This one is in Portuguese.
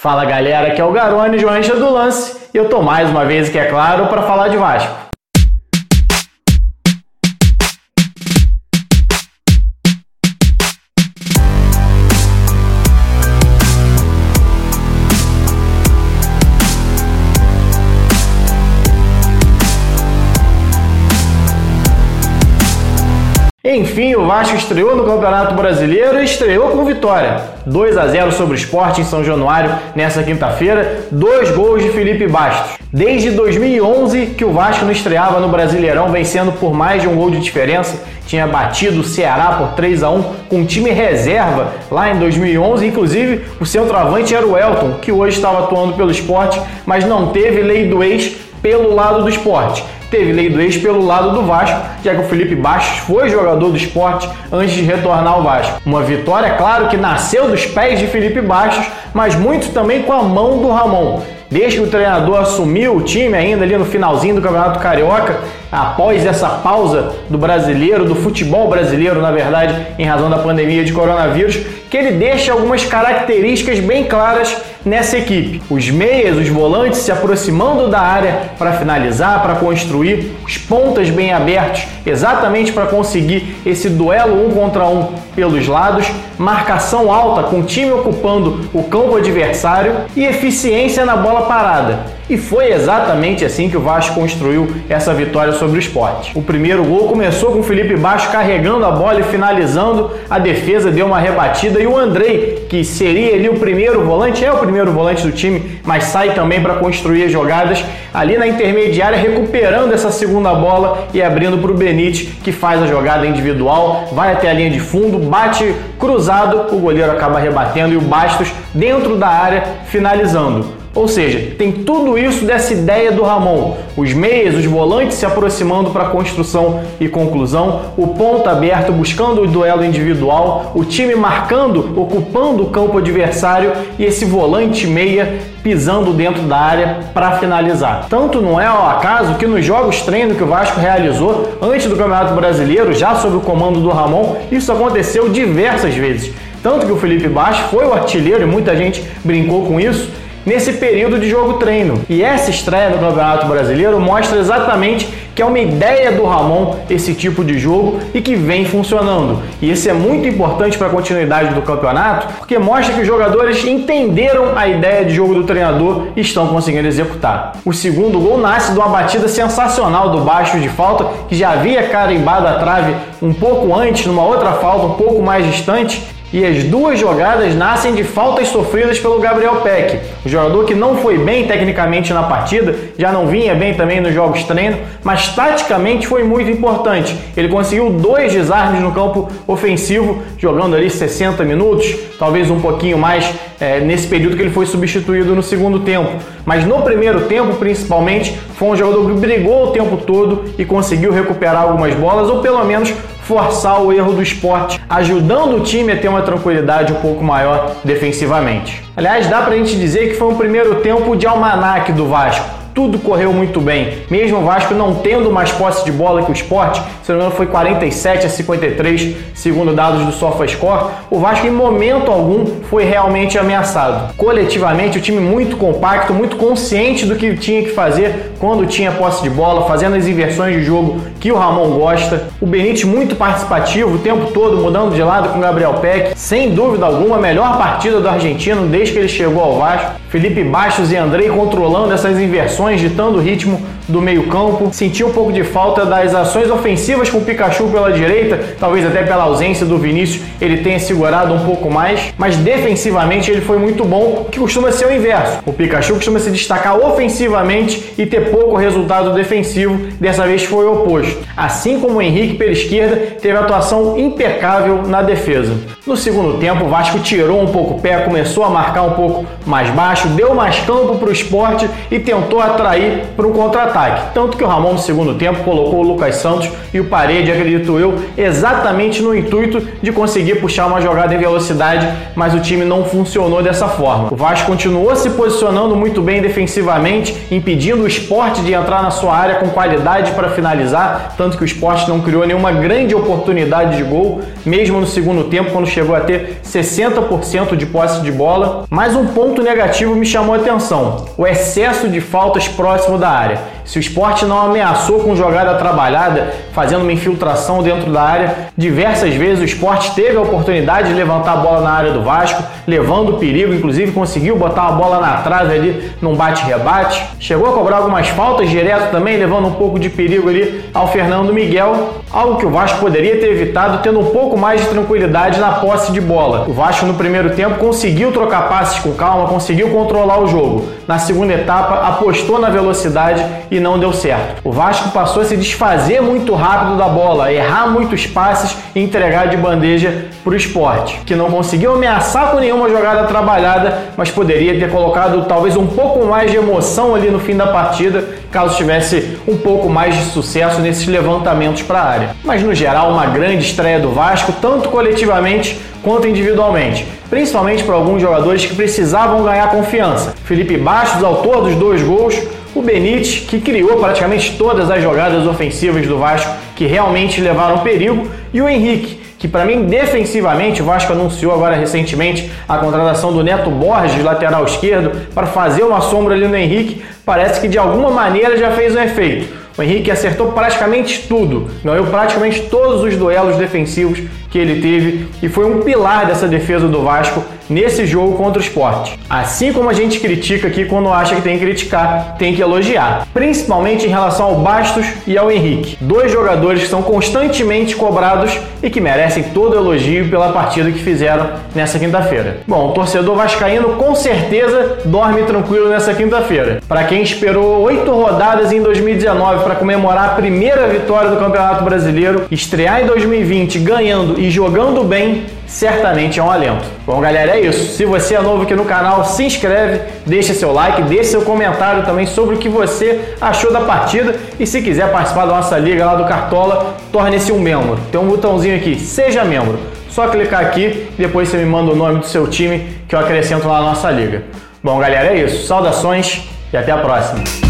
Fala galera, aqui é o Garone, jornalista do Lance, e eu tô mais uma vez aqui, é claro, para falar de Vasco. Enfim, o Vasco estreou no Campeonato Brasileiro e estreou com vitória. 2 a 0 sobre o Sport em São Januário nessa quinta-feira, dois gols de Felipe Bastos. Desde 2011 que o Vasco não estreava no Brasileirão, vencendo por mais de um gol de diferença, tinha batido o Ceará por 3 a 1 com time reserva lá em 2011, inclusive o centroavante era o Elton, que hoje estava atuando pelo Sport, mas não teve lei do ex pelo lado do esporte teve lei do ex pelo lado do Vasco, já que o Felipe Bastos foi jogador do esporte antes de retornar ao Vasco. Uma vitória, claro, que nasceu dos pés de Felipe Bastos, mas muito também com a mão do Ramon. Desde que o treinador assumiu o time ainda ali no finalzinho do Campeonato Carioca, após essa pausa do brasileiro, do futebol brasileiro, na verdade, em razão da pandemia de coronavírus, que ele deixa algumas características bem claras nessa equipe. Os meias, os volantes se aproximando da área para finalizar, para construir, os pontas bem abertos, exatamente para conseguir esse duelo um contra um pelos lados, marcação alta com o time ocupando o campo adversário e eficiência na bola parada. E foi exatamente assim que o Vasco construiu essa vitória sobre o esporte. O primeiro gol começou com o Felipe Baixo carregando a bola e finalizando, a defesa deu uma rebatida e o Andrei, que seria ali o primeiro volante, é o primeiro volante do time, mas sai também para construir as jogadas, ali na intermediária recuperando essa segunda bola e abrindo para o Benite, que faz a jogada individual, vai até a linha de fundo, bate cruzado, o goleiro acaba rebatendo e o Bastos dentro da área finalizando. Ou seja, tem tudo isso dessa ideia do Ramon. Os meias, os volantes se aproximando para construção e conclusão, o ponto aberto buscando o duelo individual, o time marcando, ocupando o campo adversário e esse volante meia pisando dentro da área para finalizar. Tanto não é ao acaso que nos jogos treino que o Vasco realizou antes do Campeonato Brasileiro, já sob o comando do Ramon, isso aconteceu diversas vezes. Tanto que o Felipe Baixo foi o artilheiro e muita gente brincou com isso nesse período de jogo treino. E essa estreia no Campeonato Brasileiro mostra exatamente que é uma ideia do Ramon esse tipo de jogo e que vem funcionando. E isso é muito importante para a continuidade do campeonato, porque mostra que os jogadores entenderam a ideia de jogo do treinador e estão conseguindo executar. O segundo gol nasce de uma batida sensacional do baixo de falta, que já havia carimbado a trave um pouco antes, numa outra falta um pouco mais distante, e as duas jogadas nascem de faltas sofridas pelo Gabriel Peck, o jogador que não foi bem tecnicamente na partida, já não vinha bem também nos jogos treino, mas taticamente foi muito importante. Ele conseguiu dois desarmes no campo ofensivo, jogando ali 60 minutos, talvez um pouquinho mais é, nesse período que ele foi substituído no segundo tempo. Mas no primeiro tempo, principalmente, foi um jogador que brigou o tempo todo e conseguiu recuperar algumas bolas, ou pelo menos forçar o erro do esporte, ajudando o time a ter uma tranquilidade um pouco maior defensivamente. Aliás, dá pra gente dizer que foi um primeiro tempo de almanaque do Vasco tudo correu muito bem. Mesmo o Vasco não tendo mais posse de bola que o esporte, se não me engano foi 47 a 53, segundo dados do SofaScore, o Vasco em momento algum foi realmente ameaçado. Coletivamente, o time muito compacto, muito consciente do que tinha que fazer quando tinha posse de bola, fazendo as inversões de jogo que o Ramon gosta. O Benítez muito participativo o tempo todo, mudando de lado com o Gabriel Peck. Sem dúvida alguma, a melhor partida do argentino desde que ele chegou ao Vasco. Felipe Bastos e Andrei controlando essas inversões, ditando o ritmo do meio-campo. Senti um pouco de falta das ações ofensivas com o Pikachu pela direita, talvez até pela ausência do Vinícius, ele tenha segurado um pouco mais, mas defensivamente ele foi muito bom, que costuma ser o inverso. O Pikachu costuma se destacar ofensivamente e ter pouco resultado defensivo, dessa vez foi o oposto. Assim como o Henrique pela esquerda teve atuação impecável na defesa. No segundo tempo, o Vasco tirou um pouco o pé, começou a marcar um pouco mais baixo, deu mais campo para o esporte e tentou atrair para um contra-ataque. Tanto que o Ramon no segundo tempo colocou o Lucas Santos e o Parede, acredito eu, exatamente no intuito de conseguir puxar uma jogada em velocidade, mas o time não funcionou dessa forma. O Vasco continuou se posicionando muito bem defensivamente, impedindo o esporte de entrar na sua área com qualidade para finalizar, tanto que o esporte não criou nenhuma grande oportunidade de gol, mesmo no segundo tempo, quando chegou a ter 60% de posse de bola. Mas um ponto negativo me chamou a atenção: o excesso de faltas próximo da área. Se o esporte não ameaçou com jogada trabalhada, fazendo uma infiltração dentro da área, diversas vezes o esporte teve a oportunidade de levantar a bola na área do Vasco, levando perigo, inclusive conseguiu botar a bola na trave ali num bate-rebate. Chegou a cobrar algumas faltas direto também, levando um pouco de perigo ali ao Fernando Miguel, algo que o Vasco poderia ter evitado tendo um pouco mais de tranquilidade na posse de bola. O Vasco no primeiro tempo conseguiu trocar passes com calma, conseguiu controlar o jogo. Na segunda etapa, apostou na velocidade e não deu certo. O Vasco passou a se desfazer muito rápido da bola, errar muitos passes e entregar de bandeja para o esporte, que não conseguiu ameaçar com nenhuma jogada trabalhada, mas poderia ter colocado talvez um pouco mais de emoção ali no fim da partida, caso tivesse um pouco mais de sucesso nesses levantamentos para a área. Mas no geral, uma grande estreia do Vasco, tanto coletivamente quanto individualmente, principalmente para alguns jogadores que precisavam ganhar confiança. Felipe Bastos, autor dos dois gols, o Benítez, que criou praticamente todas as jogadas ofensivas do Vasco que realmente levaram perigo, e o Henrique, que para mim defensivamente o Vasco anunciou agora recentemente a contratação do Neto Borges, lateral esquerdo, para fazer uma sombra ali no Henrique, parece que de alguma maneira já fez um efeito. O Henrique acertou praticamente tudo, ganhou praticamente todos os duelos defensivos que ele teve e foi um pilar dessa defesa do Vasco nesse jogo contra o esporte. Assim como a gente critica aqui quando acha que tem que criticar, tem que elogiar, principalmente em relação ao Bastos e ao Henrique, dois jogadores que são constantemente cobrados e que merecem todo elogio pela partida que fizeram nessa quinta-feira. Bom, o torcedor vascaíno com certeza dorme tranquilo nessa quinta-feira. Para quem esperou oito rodadas em 2019 para comemorar a primeira vitória do Campeonato Brasileiro, estrear em 2020 ganhando e jogando bem, certamente é um alento. Bom, galera, é isso. Se você é novo aqui no canal, se inscreve, deixa seu like, deixa seu comentário também sobre o que você achou da partida e se quiser participar da nossa liga lá do Cartola, torne-se um membro. Tem um botãozinho aqui, seja membro. Só clicar aqui e depois você me manda o nome do seu time que eu acrescento lá na nossa liga. Bom, galera, é isso. Saudações e até a próxima.